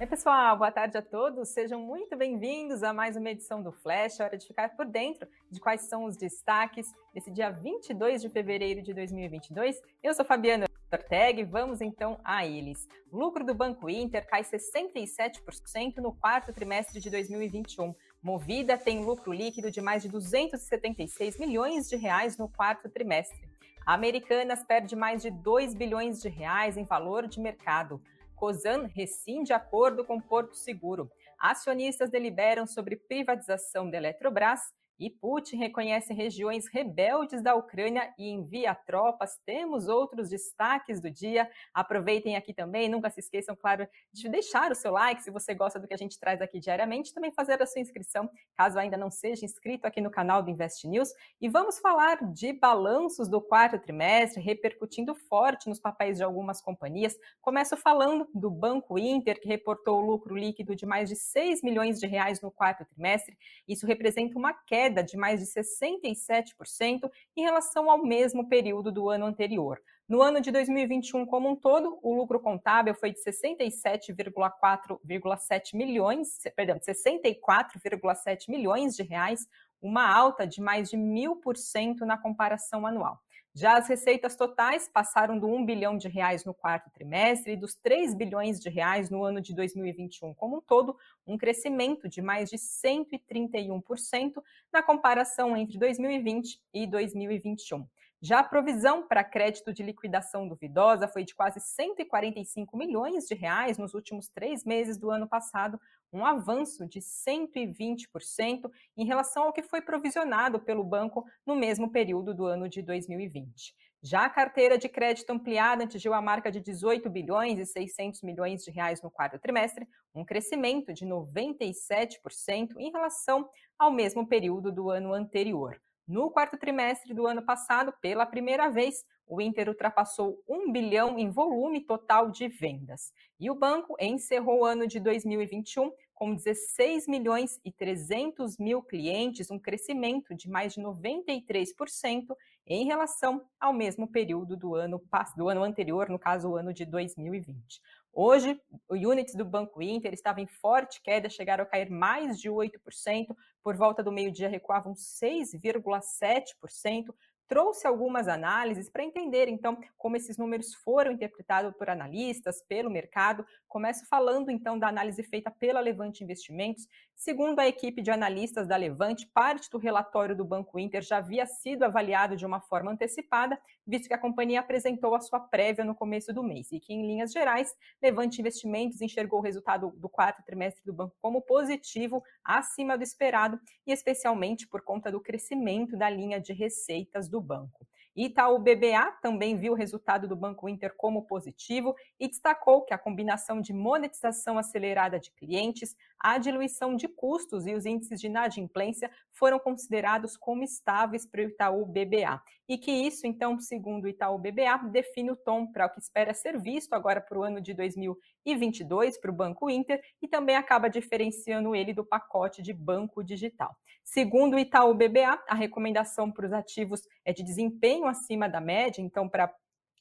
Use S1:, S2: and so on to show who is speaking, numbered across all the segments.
S1: Oi, pessoal, boa tarde a todos. Sejam muito bem-vindos a mais uma edição do Flash. É hora de ficar por dentro de quais são os destaques desse dia 22 de fevereiro de 2022. Eu sou Fabiana Ortega e vamos então a eles. Lucro do Banco Inter cai 67% no quarto trimestre de 2021. Movida tem lucro líquido de mais de 276 milhões de reais no quarto trimestre. A Americanas perde mais de 2 bilhões de reais em valor de mercado. COSAN rescinde acordo com Porto Seguro. Acionistas deliberam sobre privatização da Eletrobras e Putin reconhece regiões rebeldes da Ucrânia e envia tropas. Temos outros destaques do dia. Aproveitem aqui também. Nunca se esqueçam, claro, de deixar o seu like se você gosta do que a gente traz aqui diariamente. Também fazer a sua inscrição, caso ainda não seja inscrito aqui no canal do Invest News. E vamos falar de balanços do quarto trimestre, repercutindo forte nos papéis de algumas companhias. Começo falando do Banco Inter, que reportou lucro líquido de mais de 6 milhões de reais no quarto trimestre. Isso representa uma queda queda de mais de 67% em relação ao mesmo período do ano anterior. No ano de 2021 como um todo, o lucro contábil foi de 67,4,7 milhões, perdão, 64,7 milhões de reais, uma alta de mais de mil por cento na comparação anual. Já as receitas totais passaram do 1 bilhão de reais no quarto trimestre e dos 3 bilhões de reais no ano de 2021 como um todo, um crescimento de mais de 131% na comparação entre 2020 e 2021. Já a provisão para crédito de liquidação duvidosa foi de quase 145 milhões de reais nos últimos três meses do ano passado, um avanço de 120% em relação ao que foi provisionado pelo banco no mesmo período do ano de 2020. Já a carteira de crédito ampliada atingiu a marca de 18 bilhões e 600 milhões de reais no quarto trimestre, um crescimento de 97% em relação ao mesmo período do ano anterior. No quarto trimestre do ano passado, pela primeira vez, o Inter ultrapassou 1 bilhão em volume total de vendas. E o banco encerrou o ano de 2021 com 16 milhões e 300 mil clientes, um crescimento de mais de 93% em relação ao mesmo período do ano, do ano anterior, no caso, o ano de 2020. Hoje, o units do Banco Inter estava em forte queda, chegaram a cair mais de 8%, por volta do meio-dia recuavam 6,7%, trouxe algumas análises para entender, então, como esses números foram interpretados por analistas, pelo mercado. Começo falando, então, da análise feita pela Levante Investimentos. Segundo a equipe de analistas da Levante, parte do relatório do Banco Inter já havia sido avaliado de uma forma antecipada, visto que a companhia apresentou a sua prévia no começo do mês e que, em linhas gerais, Levante Investimentos enxergou o resultado do quarto trimestre do banco como positivo, acima do esperado, e especialmente por conta do crescimento da linha de receitas do banco. Itaú BBA também viu o resultado do Banco Inter como positivo e destacou que a combinação de monetização acelerada de clientes, a diluição de custos e os índices de inadimplência foram considerados como estáveis para o Itaú BBA. E que isso, então, segundo o Itaú BBA, define o tom para o que espera ser visto agora para o ano de 2022 para o Banco Inter e também acaba diferenciando ele do pacote de banco digital. Segundo o Itaú BBA, a recomendação para os ativos é de desempenho acima da média, então para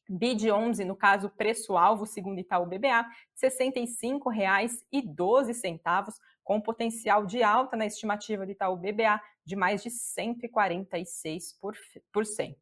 S1: BID 11, no caso preço-alvo, segundo Itaú BBA, R$ 65,12, com potencial de alta na estimativa do Itaú BBA de mais de 146%.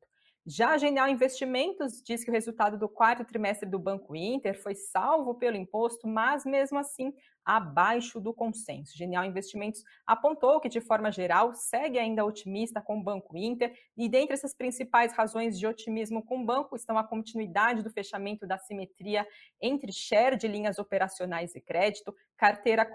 S1: Já a Genial Investimentos diz que o resultado do quarto trimestre do Banco Inter foi salvo pelo imposto, mas mesmo assim abaixo do consenso. Genial Investimentos apontou que, de forma geral, segue ainda otimista com o Banco Inter, e dentre essas principais razões de otimismo com o banco estão a continuidade do fechamento da simetria entre share de linhas operacionais e crédito, carteira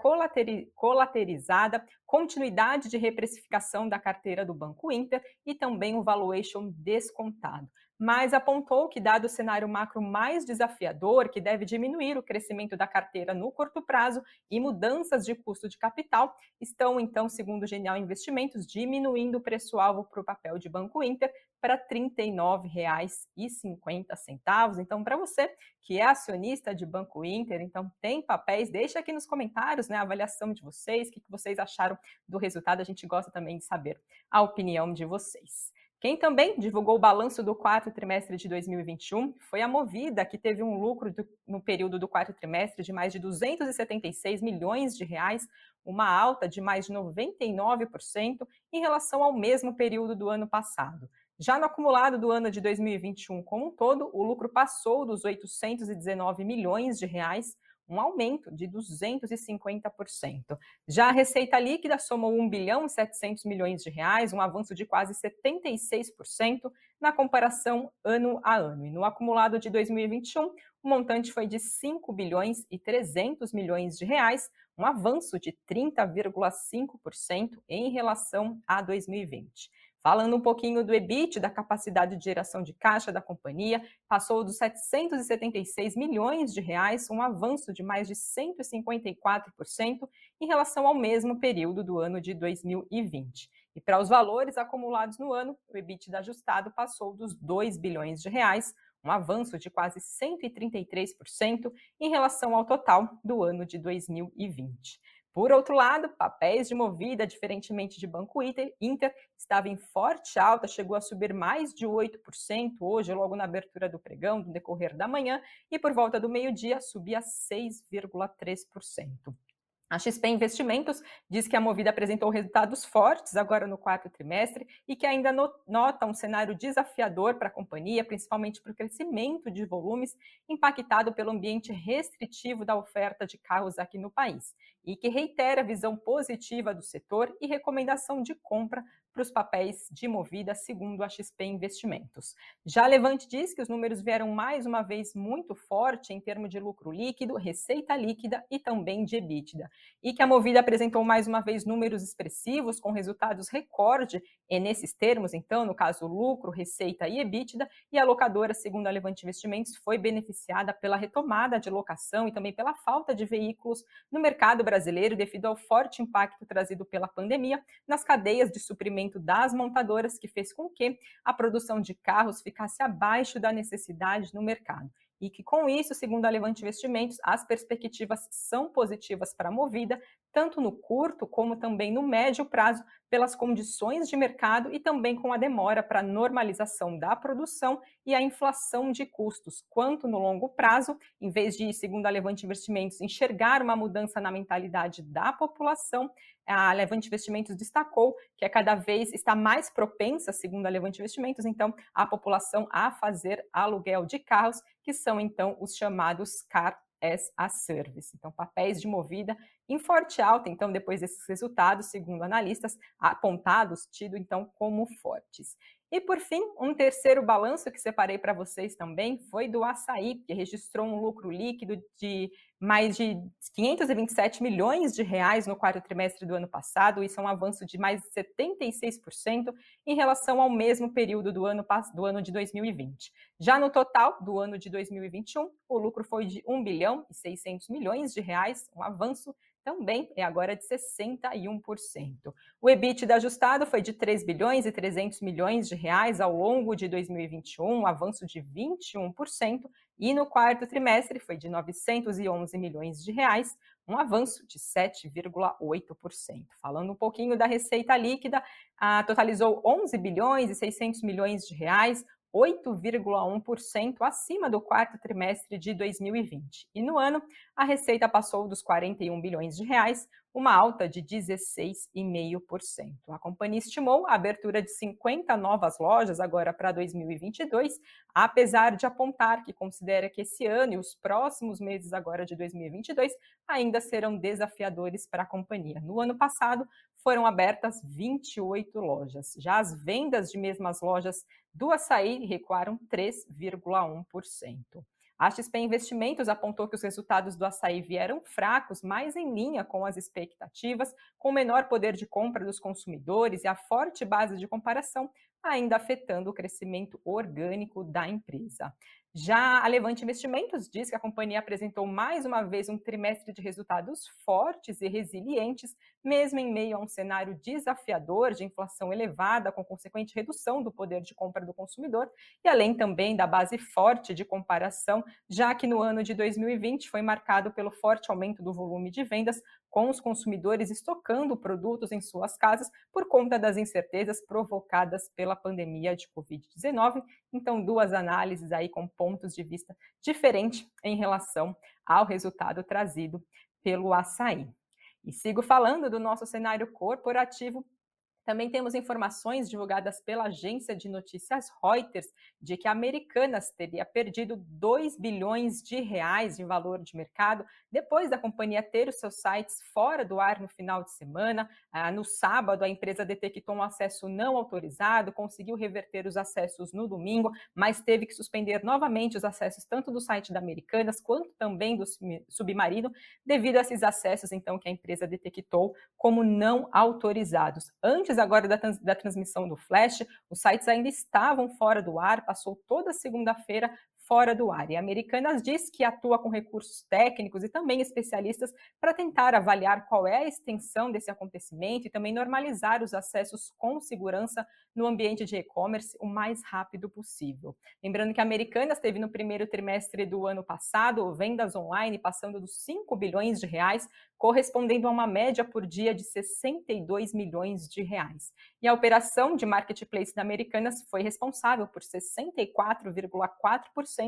S1: colaterizada, continuidade de reprecificação da carteira do Banco Inter e também o valuation descontado. Mas apontou que, dado o cenário macro mais desafiador, que deve diminuir o crescimento da carteira no curto prazo e mudanças de custo de capital, estão, então, segundo o Genial Investimentos, diminuindo o preço-alvo para o papel de Banco Inter para R$ 39,50. Então, para você que é acionista de Banco Inter, então tem papéis, deixa aqui nos comentários né, a avaliação de vocês, o que vocês acharam do resultado, a gente gosta também de saber a opinião de vocês. Quem também divulgou o balanço do quarto trimestre de 2021 foi a Movida, que teve um lucro do, no período do quarto trimestre de mais de 276 milhões de reais, uma alta de mais de 99% em relação ao mesmo período do ano passado. Já no acumulado do ano de 2021 como um todo, o lucro passou dos 819 milhões de reais, um aumento de 250%. Já a receita líquida somou 1 bilhão e 700 milhões de reais, um avanço de quase 76% na comparação ano a ano. E no acumulado de 2021, o montante foi de 5 bilhões e 300 milhões de reais, um avanço de 30,5% em relação a 2020. Falando um pouquinho do EBIT, da capacidade de geração de caixa da companhia, passou dos 776 milhões de reais, um avanço de mais de 154% em relação ao mesmo período do ano de 2020. E para os valores acumulados no ano, o EBIT ajustado passou dos 2 bilhões de reais, um avanço de quase 133% em relação ao total do ano de 2020. Por outro lado, papéis de movida, diferentemente de Banco Inter, Inter estava em forte alta, chegou a subir mais de 8% hoje, logo na abertura do pregão, no decorrer da manhã, e por volta do meio-dia subia 6,3%. A XP Investimentos diz que a Movida apresentou resultados fortes agora no quarto trimestre e que ainda nota um cenário desafiador para a companhia, principalmente para o crescimento de volumes impactado pelo ambiente restritivo da oferta de carros aqui no país, e que reitera a visão positiva do setor e recomendação de compra para os papéis de Movida, segundo a XP Investimentos. Já Levante diz que os números vieram mais uma vez muito forte em termos de lucro líquido, receita líquida e também de EBITDA, e que a Movida apresentou mais uma vez números expressivos com resultados recorde e nesses termos, então, no caso lucro, receita e EBITDA, e a locadora, segundo a Levante Investimentos, foi beneficiada pela retomada de locação e também pela falta de veículos no mercado brasileiro devido ao forte impacto trazido pela pandemia nas cadeias de suprimento das montadoras, que fez com que a produção de carros ficasse abaixo da necessidade no mercado e que, com isso, segundo a Levante Investimentos, as perspectivas são positivas para a Movida, tanto no curto como também no médio prazo, pelas condições de mercado e também com a demora para a normalização da produção e a inflação de custos, quanto no longo prazo, em vez de, segundo a Levante Investimentos, enxergar uma mudança na mentalidade da população, a Levante Investimentos destacou que a cada vez está mais propensa, segundo a Levante Investimentos, então, a população a fazer aluguel de carros, que são então os chamados car as a service. Então, papéis de movida em forte alta, então, depois desses resultados, segundo analistas, apontados, tido então como fortes. E por fim, um terceiro balanço que separei para vocês também foi do açaí, que registrou um lucro líquido de mais de 527 milhões de reais no quarto trimestre do ano passado, isso é um avanço de mais de 76% em relação ao mesmo período do ano, do ano de 2020. Já no total do ano de 2021, o lucro foi de 1 bilhão e 600 milhões de reais, um avanço também é agora de 61%. O EBITDA ajustado foi de 3 bilhões e 300 milhões de reais ao longo de 2021, um avanço de 21%, e no quarto trimestre foi de 911 milhões de reais, um avanço de 7,8%. Falando um pouquinho da receita líquida, a, totalizou 11 bilhões e 600 milhões de reais, 8,1% acima do quarto trimestre de 2020. E no ano, a receita passou dos 41 bilhões de reais, uma alta de 16,5%. A companhia estimou a abertura de 50 novas lojas agora para 2022, apesar de apontar que considera que esse ano e os próximos meses agora de 2022 ainda serão desafiadores para a companhia. No ano passado, foram abertas 28 lojas. Já as vendas de mesmas lojas do açaí recuaram 3,1%. A XP Investimentos apontou que os resultados do açaí vieram fracos, mais em linha com as expectativas, com menor poder de compra dos consumidores e a forte base de comparação ainda afetando o crescimento orgânico da empresa. Já a Levante Investimentos diz que a companhia apresentou mais uma vez um trimestre de resultados fortes e resilientes, mesmo em meio a um cenário desafiador de inflação elevada, com consequente redução do poder de compra do consumidor, e além também da base forte de comparação, já que no ano de 2020 foi marcado pelo forte aumento do volume de vendas, com os consumidores estocando produtos em suas casas por conta das incertezas provocadas pela pandemia de Covid-19. Então, duas análises aí com pontos de vista diferentes em relação ao resultado trazido pelo açaí. E sigo falando do nosso cenário corporativo também temos informações divulgadas pela agência de notícias Reuters de que a Americanas teria perdido 2 bilhões de reais em valor de mercado depois da companhia ter os seus sites fora do ar no final de semana. Ah, no sábado, a empresa detectou um acesso não autorizado, conseguiu reverter os acessos no domingo, mas teve que suspender novamente os acessos tanto do site da Americanas quanto também do Submarino, devido a esses acessos, então, que a empresa detectou como não autorizados. Antes Antes agora da, da transmissão do Flash, os sites ainda estavam fora do ar, passou toda segunda-feira fora do ar. E Americanas diz que atua com recursos técnicos e também especialistas para tentar avaliar qual é a extensão desse acontecimento e também normalizar os acessos com segurança no ambiente de e-commerce o mais rápido possível. Lembrando que a Americanas teve no primeiro trimestre do ano passado vendas online passando dos 5 bilhões de reais, correspondendo a uma média por dia de 62 milhões de reais. E a operação de marketplace da Americanas foi responsável por 64,4%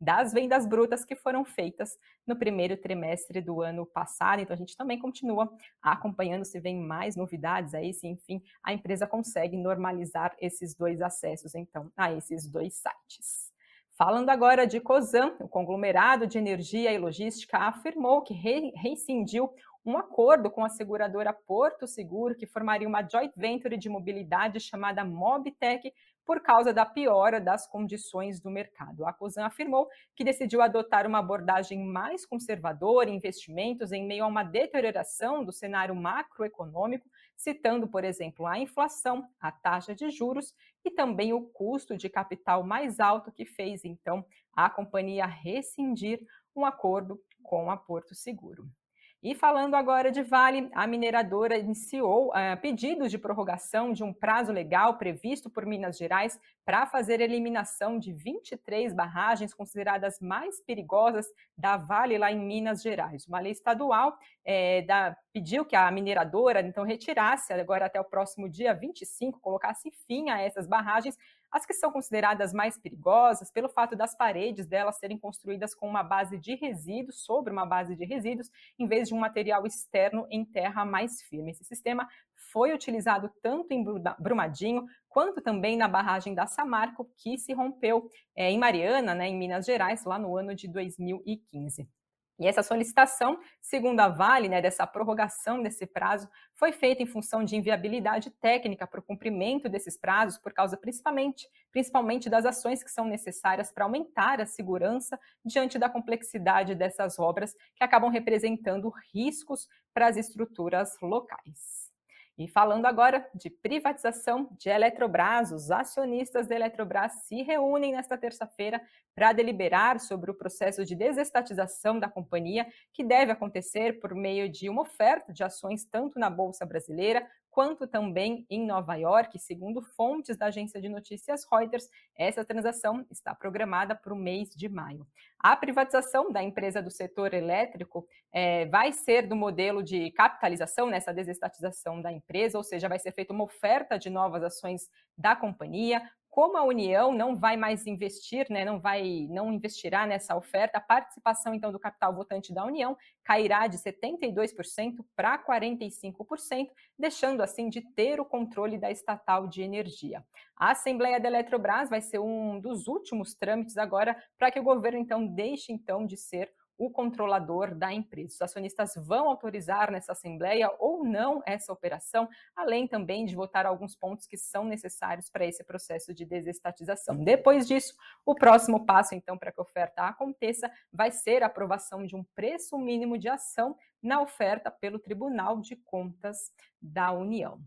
S1: das vendas brutas que foram feitas no primeiro trimestre do ano passado. Então a gente também continua acompanhando se vem mais novidades aí, se enfim a empresa consegue normalizar esses dois acessos então a esses dois sites. Falando agora de COSAN, o conglomerado de energia e logística afirmou que rescindiu um acordo com a seguradora Porto Seguro, que formaria uma joint venture de mobilidade chamada Mobtech, por causa da piora das condições do mercado. A COSAN afirmou que decidiu adotar uma abordagem mais conservadora em investimentos em meio a uma deterioração do cenário macroeconômico, citando, por exemplo, a inflação, a taxa de juros e também o custo de capital mais alto que fez, então, a companhia rescindir um acordo com a Porto Seguro. E falando agora de Vale, a mineradora iniciou uh, pedidos de prorrogação de um prazo legal previsto por Minas Gerais para fazer a eliminação de 23 barragens consideradas mais perigosas da Vale lá em Minas Gerais. Uma lei estadual é, da, pediu que a mineradora então retirasse agora até o próximo dia 25, colocasse fim a essas barragens as que são consideradas mais perigosas pelo fato das paredes delas serem construídas com uma base de resíduos, sobre uma base de resíduos, em vez de um material externo em terra mais firme. Esse sistema foi utilizado tanto em Brumadinho quanto também na barragem da Samarco, que se rompeu é, em Mariana, né, em Minas Gerais, lá no ano de 2015. E essa solicitação, segundo a Vale, né, dessa prorrogação desse prazo, foi feita em função de inviabilidade técnica para o cumprimento desses prazos, por causa principalmente, principalmente das ações que são necessárias para aumentar a segurança diante da complexidade dessas obras, que acabam representando riscos para as estruturas locais. E falando agora de privatização de Eletrobras, os acionistas da Eletrobras se reúnem nesta terça-feira para deliberar sobre o processo de desestatização da companhia, que deve acontecer por meio de uma oferta de ações tanto na Bolsa Brasileira quanto também em Nova York. Segundo fontes da agência de notícias Reuters, essa transação está programada para o mês de maio. A privatização da empresa do setor elétrico é, vai ser do modelo de capitalização nessa desestatização da empresa, ou seja, vai ser feita uma oferta de novas ações da companhia como a União não vai mais investir, né, não vai, não investirá nessa oferta, a participação então do capital votante da União cairá de 72% para 45%, deixando assim de ter o controle da estatal de energia. A Assembleia da Eletrobras vai ser um dos últimos trâmites agora para que o governo então deixe então de ser o controlador da empresa. Os acionistas vão autorizar nessa assembleia ou não essa operação, além também de votar alguns pontos que são necessários para esse processo de desestatização. Depois disso, o próximo passo, então, para que a oferta aconteça, vai ser a aprovação de um preço mínimo de ação na oferta pelo Tribunal de Contas da União.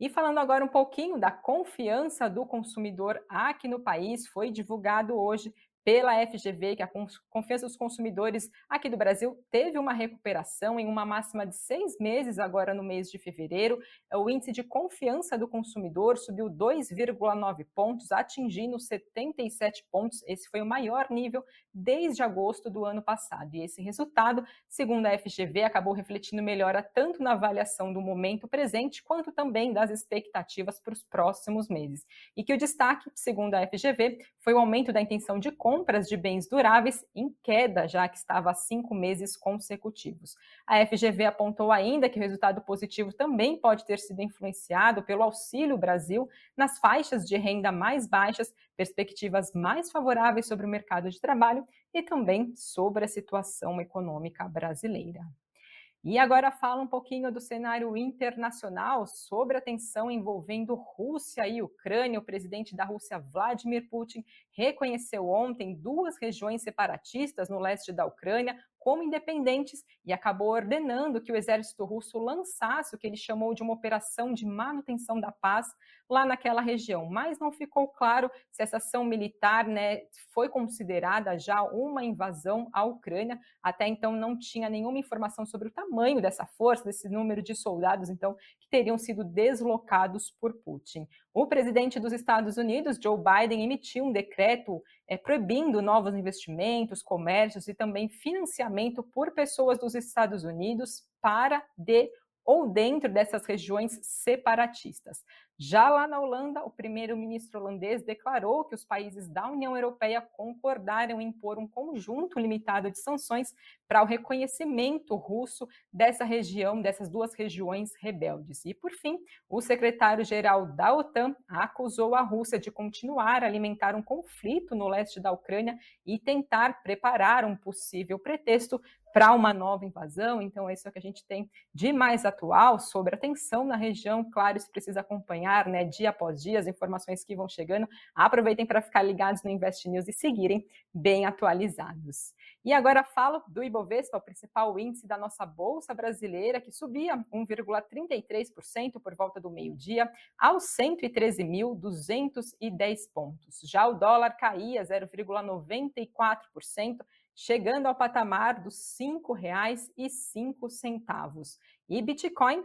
S1: E falando agora um pouquinho da confiança do consumidor aqui no país, foi divulgado hoje pela FGV, que a confiança dos consumidores aqui do Brasil teve uma recuperação em uma máxima de seis meses, agora no mês de fevereiro. O índice de confiança do consumidor subiu 2,9 pontos, atingindo 77 pontos. Esse foi o maior nível desde agosto do ano passado. E esse resultado, segundo a FGV, acabou refletindo melhora tanto na avaliação do momento presente, quanto também das expectativas para os próximos meses. E que o destaque, segundo a FGV, foi o aumento da intenção de compra compras de bens duráveis em queda, já que estava há cinco meses consecutivos. A FGV apontou ainda que o resultado positivo também pode ter sido influenciado pelo Auxílio Brasil nas faixas de renda mais baixas, perspectivas mais favoráveis sobre o mercado de trabalho e também sobre a situação econômica brasileira. E agora fala um pouquinho do cenário internacional sobre a tensão envolvendo Rússia e Ucrânia. O presidente da Rússia, Vladimir Putin, reconheceu ontem duas regiões separatistas no leste da Ucrânia como independentes e acabou ordenando que o exército russo lançasse o que ele chamou de uma operação de manutenção da paz lá naquela região. Mas não ficou claro se essa ação militar né, foi considerada já uma invasão à Ucrânia. Até então não tinha nenhuma informação sobre o tamanho dessa força, desse número de soldados, então, que teriam sido deslocados por Putin. O presidente dos Estados Unidos, Joe Biden, emitiu um decreto é, proibindo novos investimentos, comércios e também financiamento por pessoas dos Estados Unidos para, de ou dentro dessas regiões separatistas. Já lá na Holanda, o primeiro-ministro holandês declarou que os países da União Europeia concordaram em impor um conjunto limitado de sanções para o reconhecimento russo dessa região, dessas duas regiões rebeldes. E, por fim, o secretário-geral da OTAN acusou a Rússia de continuar a alimentar um conflito no leste da Ucrânia e tentar preparar um possível pretexto para uma nova invasão. Então, isso é o que a gente tem de mais atual sobre a tensão na região. Claro, isso precisa acompanhar, né, dia após dia, as informações que vão chegando. Aproveitem para ficar ligados no Invest News e seguirem bem atualizados. E agora falo do Ibovespa, o principal índice da nossa bolsa brasileira, que subia 1,33% por volta do meio-dia aos 113.210 pontos. Já o dólar caía 0,94% chegando ao patamar dos R$ 5,05. E Bitcoin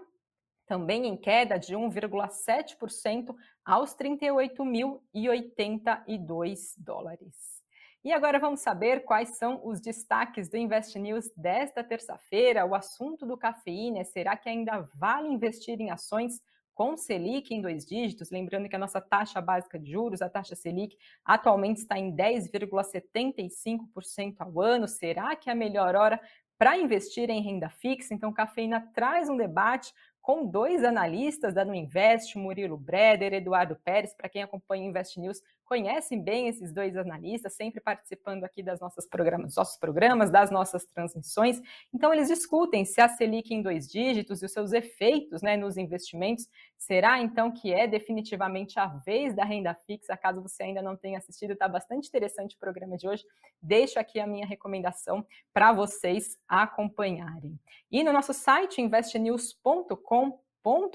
S1: também em queda de 1,7% aos 38.082 dólares. E agora vamos saber quais são os destaques do Invest News desta terça-feira. O assunto do cafeína é será que ainda vale investir em ações com Selic em dois dígitos, lembrando que a nossa taxa básica de juros, a taxa Selic, atualmente está em 10,75% ao ano. Será que é a melhor hora para investir em renda fixa? Então, Cafeína traz um debate com dois analistas da Nuinvest, Murilo Breder, Eduardo Pérez, para quem acompanha o Invest News, conhecem bem esses dois analistas, sempre participando aqui das nossas programas, dos nossos programas, das nossas transmissões. Então, eles discutem se a Selic em dois dígitos e os seus efeitos né, nos investimentos. Será então que é definitivamente a vez da renda fixa? Caso você ainda não tenha assistido, está bastante interessante o programa de hoje. Deixo aqui a minha recomendação para vocês acompanharem. E no nosso site investnews.com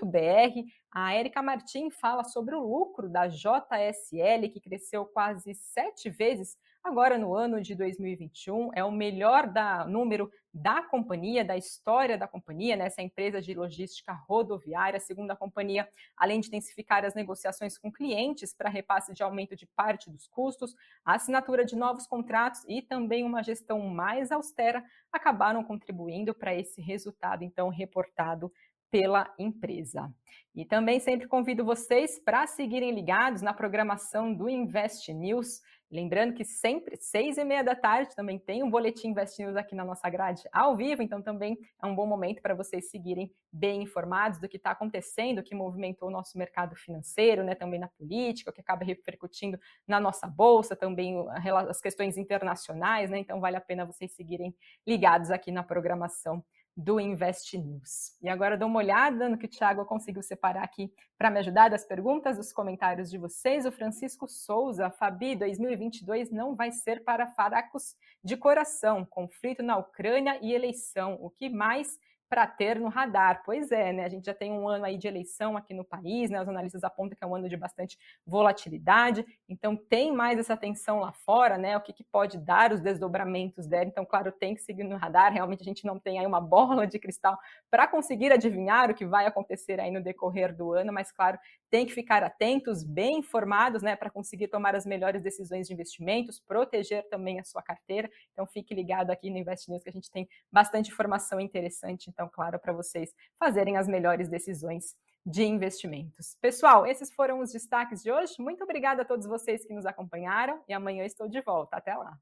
S1: br A Érica Martim fala sobre o lucro da JSL, que cresceu quase sete vezes agora no ano de 2021. É o melhor da, número da companhia, da história da companhia, nessa né? empresa de logística rodoviária. Segundo a companhia, além de intensificar as negociações com clientes para repasse de aumento de parte dos custos, a assinatura de novos contratos e também uma gestão mais austera acabaram contribuindo para esse resultado, então, reportado pela empresa. E também sempre convido vocês para seguirem ligados na programação do Invest News. Lembrando que sempre, seis e meia da tarde, também tem um boletim Invest News aqui na nossa grade ao vivo, então também é um bom momento para vocês seguirem bem informados do que está acontecendo, que movimentou o nosso mercado financeiro, né, também na política, que acaba repercutindo na nossa bolsa, também as questões internacionais, né, então vale a pena vocês seguirem ligados aqui na programação do Invest News. E agora dou uma olhada no que o Thiago conseguiu separar aqui para me ajudar das perguntas, dos comentários de vocês. O Francisco Souza, Fabi, 2022 não vai ser para faracos de coração, conflito na Ucrânia e eleição. O que mais para ter no radar. Pois é, né? A gente já tem um ano aí de eleição aqui no país, né? Os analistas apontam que é um ano de bastante volatilidade, então tem mais essa tensão lá fora, né? O que, que pode dar os desdobramentos dela. Então, claro, tem que seguir no radar. Realmente a gente não tem aí uma bola de cristal para conseguir adivinhar o que vai acontecer aí no decorrer do ano, mas claro, tem que ficar atentos, bem informados, né, para conseguir tomar as melhores decisões de investimentos, proteger também a sua carteira. Então fique ligado aqui no Invest News que a gente tem bastante informação interessante, então claro, para vocês fazerem as melhores decisões de investimentos. Pessoal, esses foram os destaques de hoje. Muito obrigada a todos vocês que nos acompanharam e amanhã estou de volta. Até lá.